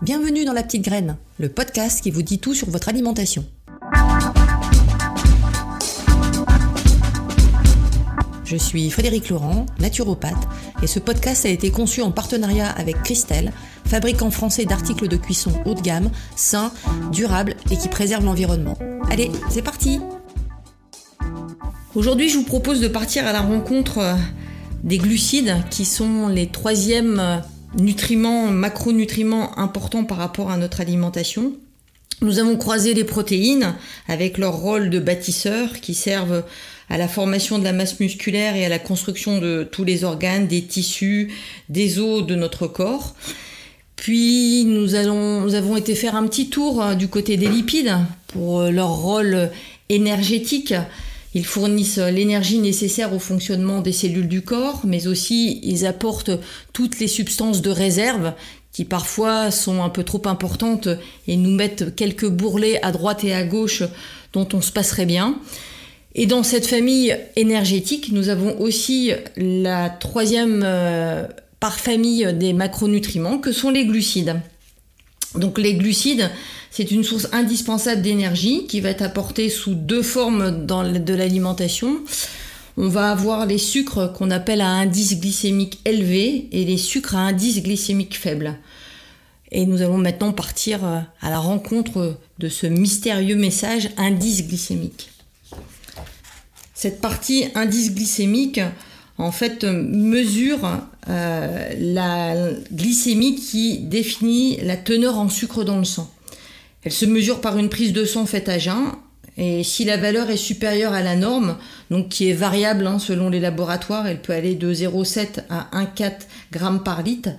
Bienvenue dans La Petite Graine, le podcast qui vous dit tout sur votre alimentation. Je suis Frédéric Laurent, naturopathe, et ce podcast a été conçu en partenariat avec Christelle, fabricant français d'articles de cuisson haut de gamme, sains, durables et qui préservent l'environnement. Allez, c'est parti Aujourd'hui, je vous propose de partir à la rencontre euh, des glucides, qui sont les troisièmes euh, nutriments, macronutriments importants par rapport à notre alimentation. Nous avons croisé les protéines avec leur rôle de bâtisseurs qui servent à la formation de la masse musculaire et à la construction de tous les organes, des tissus, des os de notre corps. Puis nous, nous avons été faire un petit tour euh, du côté des lipides pour euh, leur rôle énergétique ils fournissent l'énergie nécessaire au fonctionnement des cellules du corps, mais aussi ils apportent toutes les substances de réserve qui parfois sont un peu trop importantes et nous mettent quelques bourrelets à droite et à gauche dont on se passerait bien. Et dans cette famille énergétique, nous avons aussi la troisième euh, par famille des macronutriments que sont les glucides. Donc les glucides, c'est une source indispensable d'énergie qui va être apportée sous deux formes dans de l'alimentation. On va avoir les sucres qu'on appelle à indice glycémique élevé et les sucres à indice glycémique faible. Et nous allons maintenant partir euh, à la rencontre de ce mystérieux message indice glycémique. Cette partie indice glycémique, en fait, mesure euh, la glycémie qui définit la teneur en sucre dans le sang. Elle se mesure par une prise de sang faite à jeun. Et si la valeur est supérieure à la norme, donc qui est variable hein, selon les laboratoires, elle peut aller de 0,7 à 1,4 g par litre,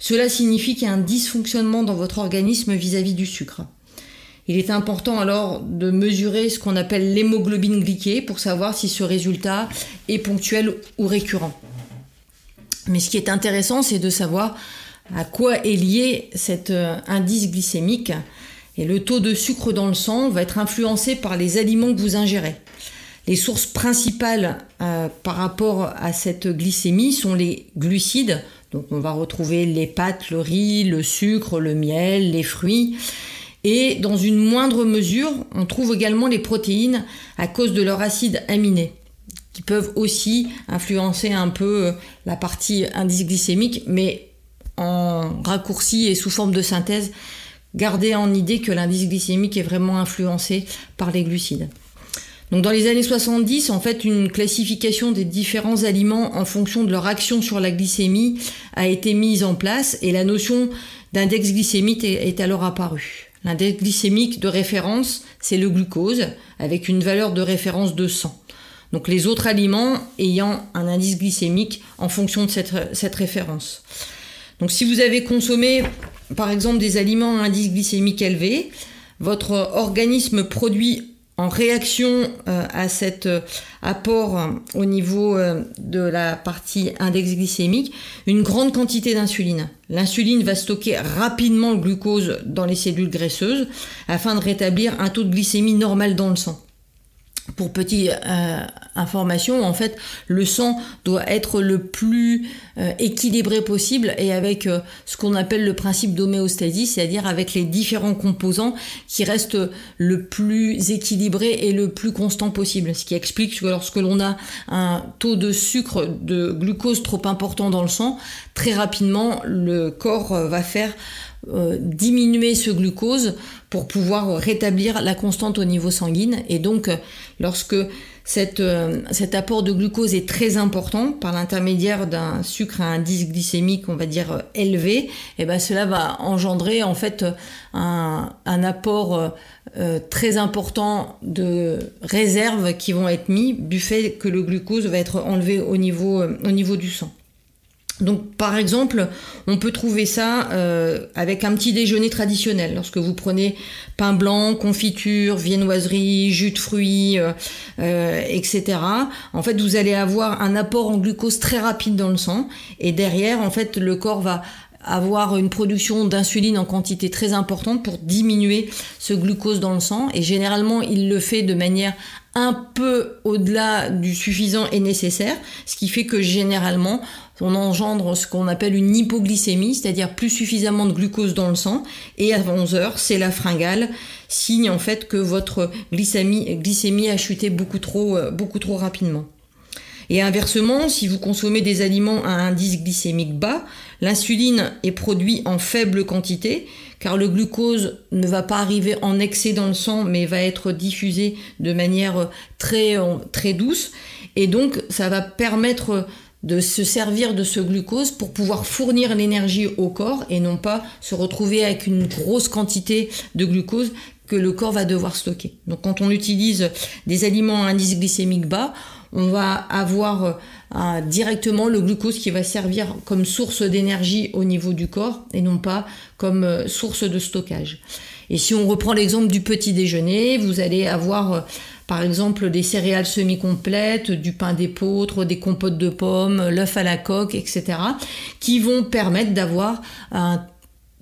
cela signifie qu'il y a un dysfonctionnement dans votre organisme vis-à-vis du sucre. Il est important alors de mesurer ce qu'on appelle l'hémoglobine glyquée pour savoir si ce résultat est ponctuel ou récurrent. Mais ce qui est intéressant, c'est de savoir à quoi est lié cet euh, indice glycémique et le taux de sucre dans le sang va être influencé par les aliments que vous ingérez. Les sources principales euh, par rapport à cette glycémie sont les glucides. Donc on va retrouver les pâtes, le riz, le sucre, le miel, les fruits. Et dans une moindre mesure, on trouve également les protéines à cause de leur acide aminé qui peuvent aussi influencer un peu euh, la partie indice glycémique, mais en raccourci et sous forme de synthèse, Gardez en idée que l'indice glycémique est vraiment influencé par les glucides. Donc dans les années 70, en fait, une classification des différents aliments en fonction de leur action sur la glycémie a été mise en place et la notion d'index glycémique est, alors apparue. L'index glycémique de référence, c'est le glucose avec une valeur de référence de 100. Donc les autres aliments ayant un indice glycémique en fonction de cette, cette référence. Donc si vous avez consommé par exemple des aliments à indice glycémique élevé, votre organisme produit en réaction euh, à cet euh, apport euh, au niveau de la partie index glycémique une grande quantité d'insuline. L'insuline va stocker rapidement le glucose dans les cellules graisseuses afin de rétablir un taux de glycémie normal dans le sang pour petite euh, information, en fait, le sang doit être le plus euh, équilibré possible et avec euh, ce qu'on appelle le principe d'homéostasie, c'est-à-dire avec les différents composants qui restent le plus équilibré et le plus constant possible. Ce qui explique que lorsque l'on a un taux de sucre, de glucose trop important dans le sang, très rapidement, le corps va faire diminuer ce glucose pour pouvoir rétablir la constante au niveau sanguine. Et donc, lorsque cette, euh, cet apport de glucose est très important par l'intermédiaire d'un sucre à indice glycémique, on va dire euh, élevé, et eh ben cela va engendrer en fait un, apport euh, très important de réserves qui vont être mis du fait que le glucose va être enlevé au niveau, au niveau du sang. Donc par exemple, on peut trouver ça euh, avec un petit déjeuner traditionnel. Lorsque vous prenez pain blanc, confiture, viennoiserie, jus de fruits, euh, euh, etc. En fait, vous allez avoir un apport en glucose très rapide dans le sang. Et derrière, en fait, le corps va avoir une production d'insuline en quantité très importante pour diminuer ce glucose dans le sang. Et généralement, il le fait de manière un peu au-delà du suffisant et nécessaire, ce qui fait que généralement on engendre ce qu'on appelle une hypoglycémie, c'est-à-dire plus suffisamment de glucose dans le sang, et à 11 heures, c'est la fringale, signe en fait que votre glycémie, a chuté beaucoup trop, euh, beaucoup trop rapidement. Et inversement, si vous consommez des aliments à indice glycémique bas, l'insuline est produite en faible quantité, car le glucose ne va pas arriver en excès dans le sang, mais va être diffusé de manière très, très douce. Et donc, ça va permettre de se servir de ce glucose pour pouvoir fournir l'énergie au corps et non pas se retrouver avec une grosse quantité de glucose que le corps va devoir stocker. Donc quand on utilise des aliments à indice glycémique bas, on va avoir euh, directement le glucose qui va servir comme source d'énergie au niveau du corps et non pas comme euh, source de stockage. Et si on reprend l'exemple du petit déjeuner, vous allez avoir euh, par exemple des céréales semi-complètes, du pain d'épeautre, des compotes de pommes, l'œuf à la coque, etc., qui vont permettre d'avoir un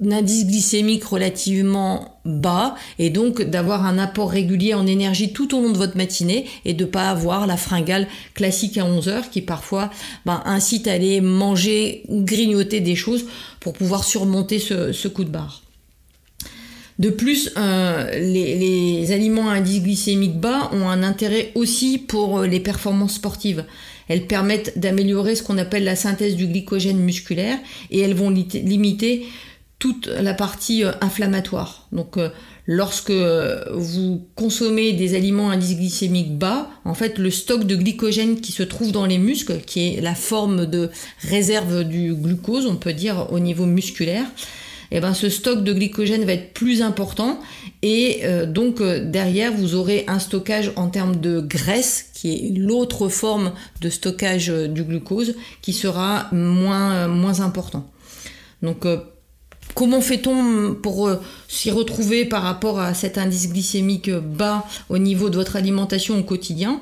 indice glycémique relativement bas et donc d'avoir un apport régulier en énergie tout au long de votre matinée et de pas avoir la fringale classique à 11 heures qui parfois ben, incite à aller manger ou grignoter des choses pour pouvoir surmonter ce, coup de barre. De plus, euh, les, les, aliments à indice glycémique bas ont un intérêt aussi pour les performances sportives. Elles permettent d'améliorer ce qu'on appelle la synthèse du glycogène musculaire et elles vont limiter toute la partie euh, inflammatoire. Donc euh, lorsque euh, vous consommez des aliments à indice glycémique bas, en fait le stock de glycogène qui se trouve dans les muscles, qui est la forme de réserve du glucose, on peut dire au niveau musculaire, eh ben ce stock de glycogène va être plus important et donc derrière vous aurez un stockage en termes de graisse qui est l'autre forme de stockage du glucose qui sera moins moins important. Donc Comment fait-on pour euh, s'y retrouver par rapport à cet indice glycémique bas au niveau de votre alimentation au quotidien?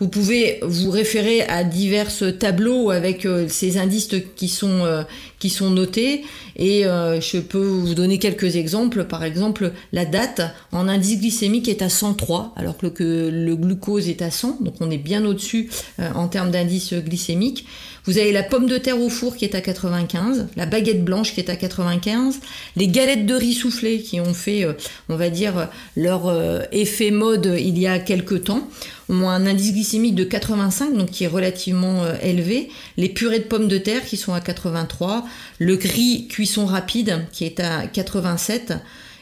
Vous pouvez vous référer à divers tableaux avec euh, ces indices qui sont, euh, qui sont notés et je peux vous donner quelques exemples. Par exemple, la date en indice glycémique est à 103 alors que le glucose est à 100, donc on est bien au-dessus en termes d'indice glycémique. Vous avez la pomme de terre au four qui est à 95, la baguette blanche qui est à 95, les galettes de riz soufflé qui ont fait, euh, on va dire, leur euh, effet mode il y a quelques temps, ont un indice glycémique de 85, donc qui est relativement euh, élevé. Les purées de pommes de terre qui sont à 83, le gris cuisson rapide qui est à 87,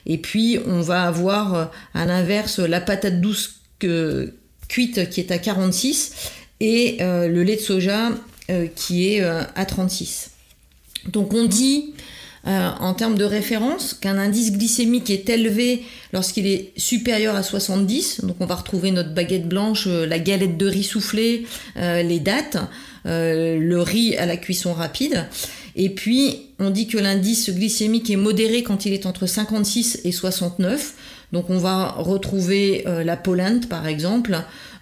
et puis on va avoir à l'inverse la patate douce cuite qui est à 46 et le lait de soja euh, qui est euh, à 36. Donc on dit euh, en termes de référence qu'un indice glycémique est élevé lorsqu'il est supérieur à 70. Donc on va retrouver notre baguette blanche, la galette de riz soufflé, les dates, le riz à la cuisson rapide. Et puis on dit que l'indice glycémique est modéré quand il est entre 56 et 69. Donc on va retrouver la polente par exemple,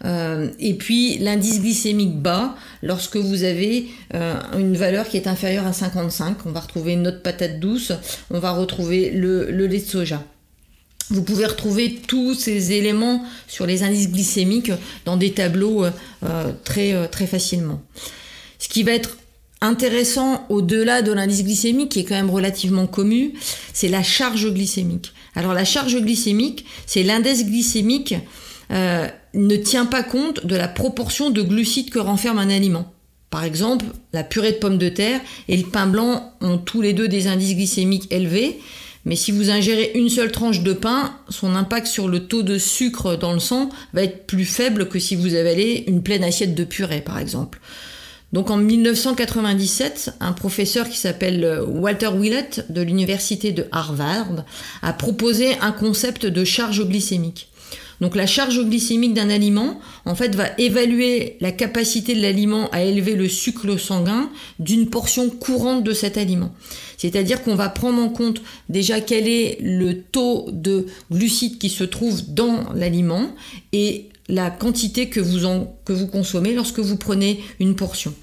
euh, et puis l'indice glycémique bas, lorsque vous avez euh, une valeur qui est inférieure à 55, on va retrouver notre patate douce, on va retrouver le, lait de soja. Vous pouvez retrouver tous ces éléments sur les indices glycémiques dans des tableaux euh, très, très facilement. Ce qui va être intéressant au-delà de l'indice glycémique, qui est quand même relativement commun, c'est la charge glycémique. Alors la charge glycémique, c'est l'indice glycémique euh, ne tient pas compte de la proportion de glucides que renferme un aliment. Par exemple, la purée de pommes de terre et le pain blanc ont tous les deux des indices glycémiques élevés, mais si vous ingérez une seule tranche de pain, son impact sur le taux de sucre dans le sang va être plus faible que si vous avalez une pleine assiette de purée, par exemple. Donc en 1997, un professeur qui s'appelle Walter Willett de l'université de Harvard a proposé un concept de charge glycémique. Donc la charge glycémique d'un aliment, en fait, va évaluer la capacité de l'aliment à élever le sucre sanguin d'une portion courante de cet aliment. C'est-à-dire qu'on va prendre en compte déjà quel est le taux de glucides qui se trouve dans l'aliment et la quantité que vous, consommez lorsque vous prenez une portion.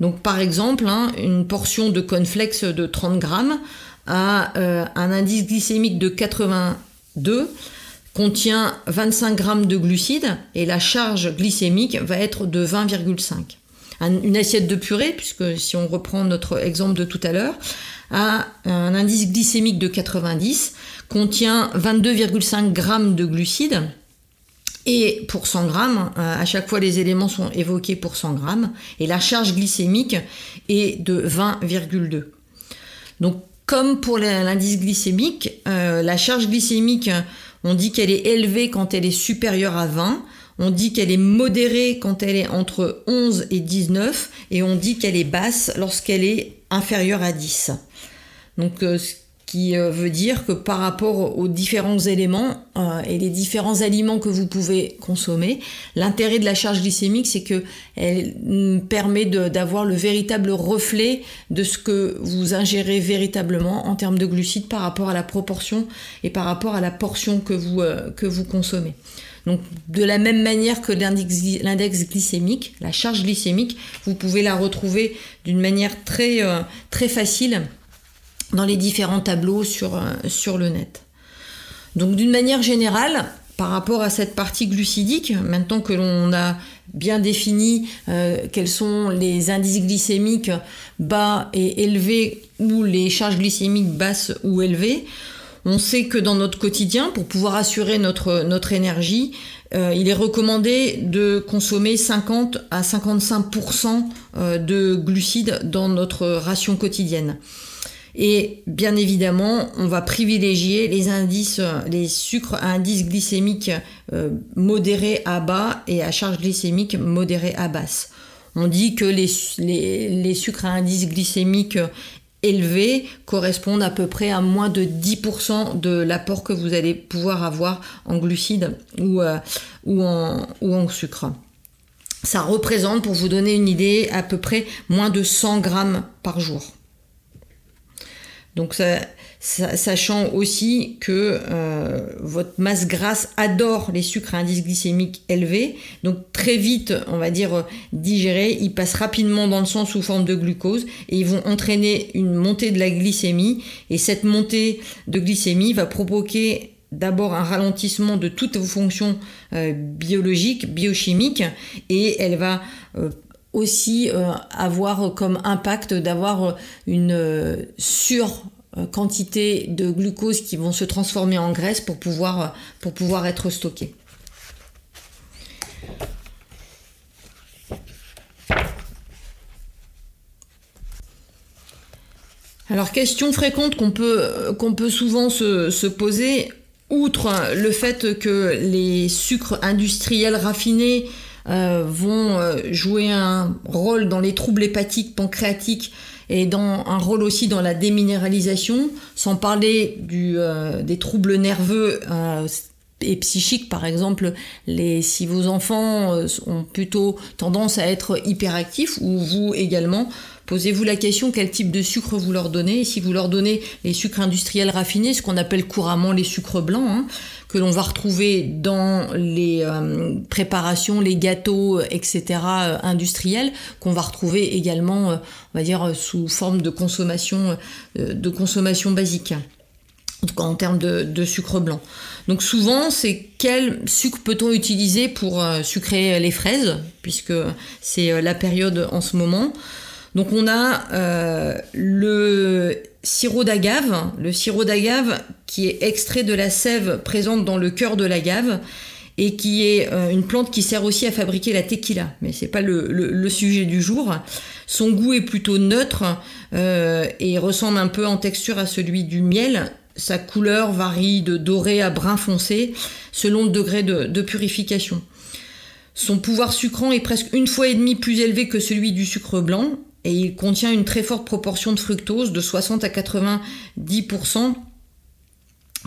Donc par exemple, hein, une portion de cornflakes de 30 grammes a euh, un indice glycémique de 82 contient 25 grammes de glucides et la charge glycémique va être de 20,5. Une assiette de purée, puisque si on reprend notre exemple de tout à l'heure, a un indice glycémique de 90, contient 22,5 grammes de glucides et pour 100 grammes, euh, à chaque fois les éléments sont évoqués pour 100 grammes, et la charge glycémique est de 20,2. Donc comme pour l'indice glycémique, euh, la charge glycémique, on dit qu'elle est élevée quand elle est supérieure à 20, on dit qu'elle est modérée quand elle est entre 11 et 19, et on dit qu'elle est basse lorsqu'elle est inférieure à 10. Donc euh, qui euh, veut dire que par rapport aux différents éléments euh, et les différents aliments que vous pouvez consommer, l'intérêt de la charge glycémique, c'est que elle permet d'avoir le véritable reflet de ce que vous ingérez véritablement en termes de glucides par rapport à la proportion et par rapport à la portion que vous, euh, que vous consommez. Donc de la même manière que l'index glycémique, la charge glycémique, vous pouvez la retrouver d'une manière très, très facile dans les différents tableaux sur, euh, sur le net. Donc d'une manière générale, par rapport à cette partie glucidique, maintenant que l'on a bien défini euh, quels sont les indices glycémiques bas et élevés ou les charges glycémiques basses ou élevées, on sait que dans notre quotidien, pour pouvoir assurer notre, notre énergie, euh, il est recommandé de consommer 50 à 55% de glucides dans notre ration quotidienne. Et bien évidemment, on va privilégier les indices, les sucres à indice glycémique euh, modéré à bas et à charge glycémique modérée à basse. On dit que les, sucres à indice glycémique élevé correspondent à peu près à moins de 10% de l'apport que vous allez pouvoir avoir en glucides ou, euh, ou, en, ou en sucre. Ça représente, pour vous donner une idée, à peu près moins de 100 grammes par jour. Donc sachant aussi que euh, votre masse grasse adore les sucres à indice glycémique élevé, donc très vite, on va dire, digérés, ils passent rapidement dans le sang sous forme de glucose et ils vont entraîner une montée de la glycémie. Et cette montée de glycémie va provoquer d'abord un ralentissement de toutes vos fonctions euh, biologiques, biochimiques et elle va euh, aussi euh, avoir comme impact d'avoir une euh, sur quantité de glucose qui vont se transformer en graisse pour pouvoir, pour pouvoir être stockées. Alors, question fréquente qu'on peut, qu'on peut souvent se, se, poser, outre le fait que les sucres industriels raffinés euh, vont euh, jouer un rôle dans les troubles hépatiques, pancréatiques et dans un rôle aussi dans la déminéralisation, sans parler euh, des troubles nerveux et psychiques, par exemple, les, si vos enfants ont plutôt tendance à être hyperactifs, ou vous également, posez-vous la question quel type de sucre vous leur donnez. Et si vous leur donnez les sucres industriels raffinés, ce qu'on appelle couramment les sucres blancs, hein, que l'on va retrouver dans les euh, préparations, les gâteaux, etc. Euh, industriels, qu'on va retrouver également, euh, on va dire, sous forme de consommation, de consommation basique. En tout cas en termes de, sucre blanc. Donc souvent, c'est quel sucre peut-on utiliser pour sucrer les fraises, puisque c'est la période en ce moment. Donc on a le sirop d'agave, le sirop d'agave qui est extrait de la sève présente dans le cœur de l'agave et qui est euh, une plante qui sert aussi à fabriquer la tequila, mais c'est pas le, sujet du jour. Son goût est plutôt neutre euh, et ressemble un peu en texture à celui du miel. Sa couleur varie de doré à brun foncé selon le degré de, de purification. Son pouvoir sucrant est presque une fois et demie plus élevé que celui du sucre blanc et il contient une très forte proportion de fructose de 60 à 90%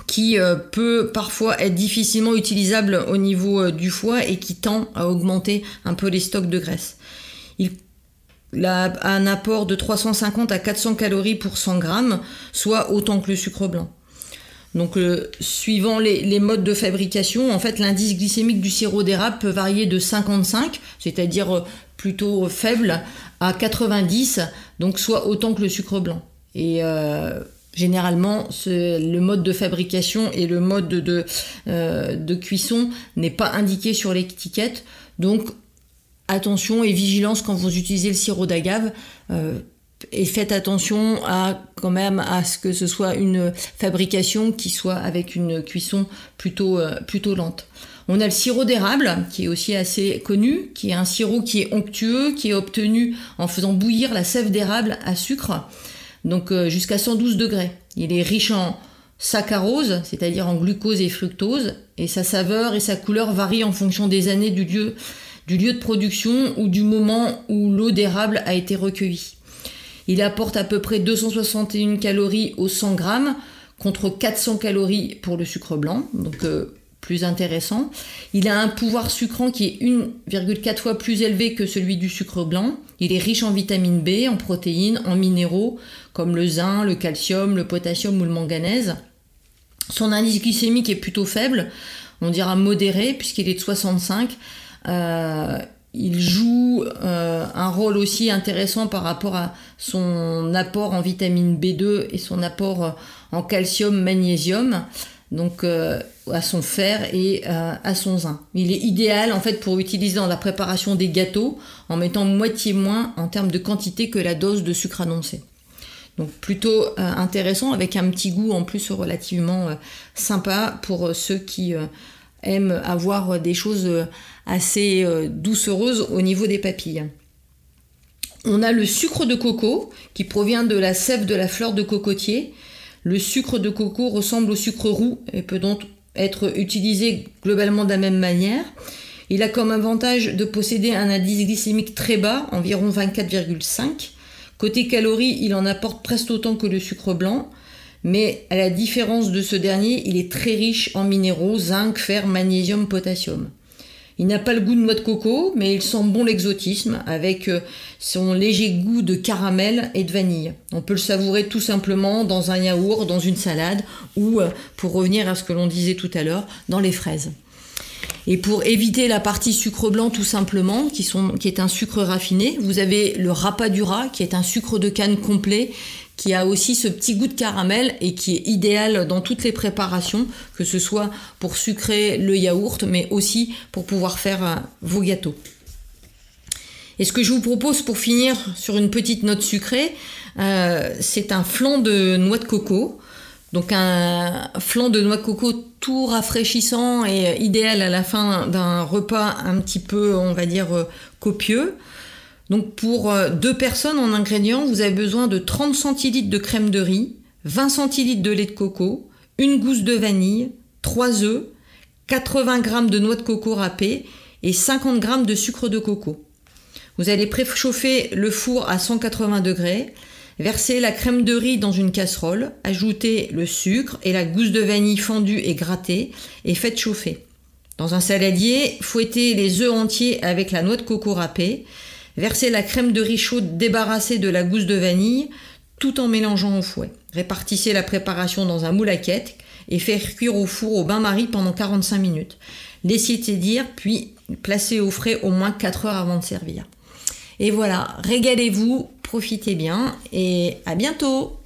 qui euh, peut parfois être difficilement utilisable au niveau euh, du foie et qui tend à augmenter un peu les stocks de graisse. Il a un apport de 350 à 400 calories pour 100 grammes, soit autant que le sucre blanc. Donc, euh, suivant les, les, modes de fabrication, en fait, l'indice glycémique du sirop d'érable peut varier de 55, c'est-à-dire plutôt faible, à 90, donc soit autant que le sucre blanc. Et Généralement, le mode de fabrication et le mode de, de cuisson n'est pas indiqué sur l'étiquette. Donc, attention et vigilance quand vous utilisez le sirop d'agave. Euh, et faites attention à quand même à ce que ce soit une fabrication qui soit avec une cuisson plutôt, euh, plutôt lente. On a le sirop d'érable qui est aussi assez connu, qui est un sirop qui est onctueux, qui est obtenu en faisant bouillir la sève d'érable à sucre, donc euh, jusqu'à 112 degrés. Il est riche en saccharose, c'est-à-dire en glucose et fructose, et sa saveur et sa couleur varient en fonction des années du lieu du lieu de production ou du moment où l'eau d'érable a été recueillie. Il apporte à peu près 261 calories au 100 grammes contre 400 calories pour le sucre blanc, donc euh, plus intéressant. Il a un pouvoir sucrant qui est 1,4 fois plus élevé que celui du sucre blanc. Il est riche en vitamine B, en protéines, en minéraux comme le zinc, le calcium, le potassium ou le manganèse. Son indice glycémique est plutôt faible, on dira modéré puisqu'il est de 65 euh, il joue euh, un rôle aussi intéressant par rapport à son apport en vitamine B2 et son apport en calcium, magnésium, donc euh, à son fer et à son zinc. Il est idéal en fait pour utiliser dans la préparation des gâteaux en mettant moitié moins en termes de quantité que la dose de sucre annoncée. Donc plutôt intéressant avec un petit goût en plus relativement sympa pour ceux qui aiment avoir des choses assez euh, doucereuses au niveau des papilles. On a le sucre de coco qui provient de la sève de la fleur de cocotier. Le sucre de coco ressemble au sucre roux et peut donc être utilisé globalement de la même manière. Il a comme avantage de posséder un indice glycémique très bas, environ 24,5. Côté calories, il en apporte presque autant que le sucre blanc, mais à la différence de ce dernier, il est très riche en minéraux, zinc, fer, magnésium, potassium. Il n'a pas le goût de noix de coco, mais il sent bon l'exotisme avec euh, son léger goût de caramel et de vanille. On peut le savourer tout simplement dans un yaourt, dans une salade ou, euh, pour revenir à ce que l'on disait tout à l'heure, dans les fraises. Et pour éviter la partie sucre blanc tout simplement, qui, est un sucre raffiné, vous avez le rapadura, qui est un sucre de canne complet, qui a aussi ce petit goût de caramel et qui est idéal dans toutes les préparations, que ce soit pour sucrer le yaourt, mais aussi pour pouvoir faire euh, vos gâteaux. Et ce que je vous propose pour finir sur une petite note sucrée, euh, c'est un flan de noix de coco. Donc un flan de noix de coco tout rafraîchissant et idéal à la fin d'un repas un petit peu, on va dire, euh, copieux. Donc pour euh, deux personnes en ingrédients, vous avez besoin de 30 centilitres de crème de riz, 20 centilitres de lait de coco, une gousse de vanille, 3 œufs, 80 g de noix de coco râpée et 50 g de sucre de coco. Vous allez préchauffer le four à 180 degrés, verser la crème de riz dans une casserole, ajouter le sucre et la gousse de vanille fendue et grattée et faites chauffer. Dans un saladier, fouettez les œufs entiers avec la noix de coco râpée, Versez la crème de riz chaude débarrassée de la gousse de vanille tout en mélangeant au fouet. Répartissez la préparation dans un moule à quête et faites cuire au four au bain-marie pendant 45 minutes. Laissez tiédir puis placez au frais au moins 4 heures avant de servir. Et voilà, régalez-vous, profitez bien et à bientôt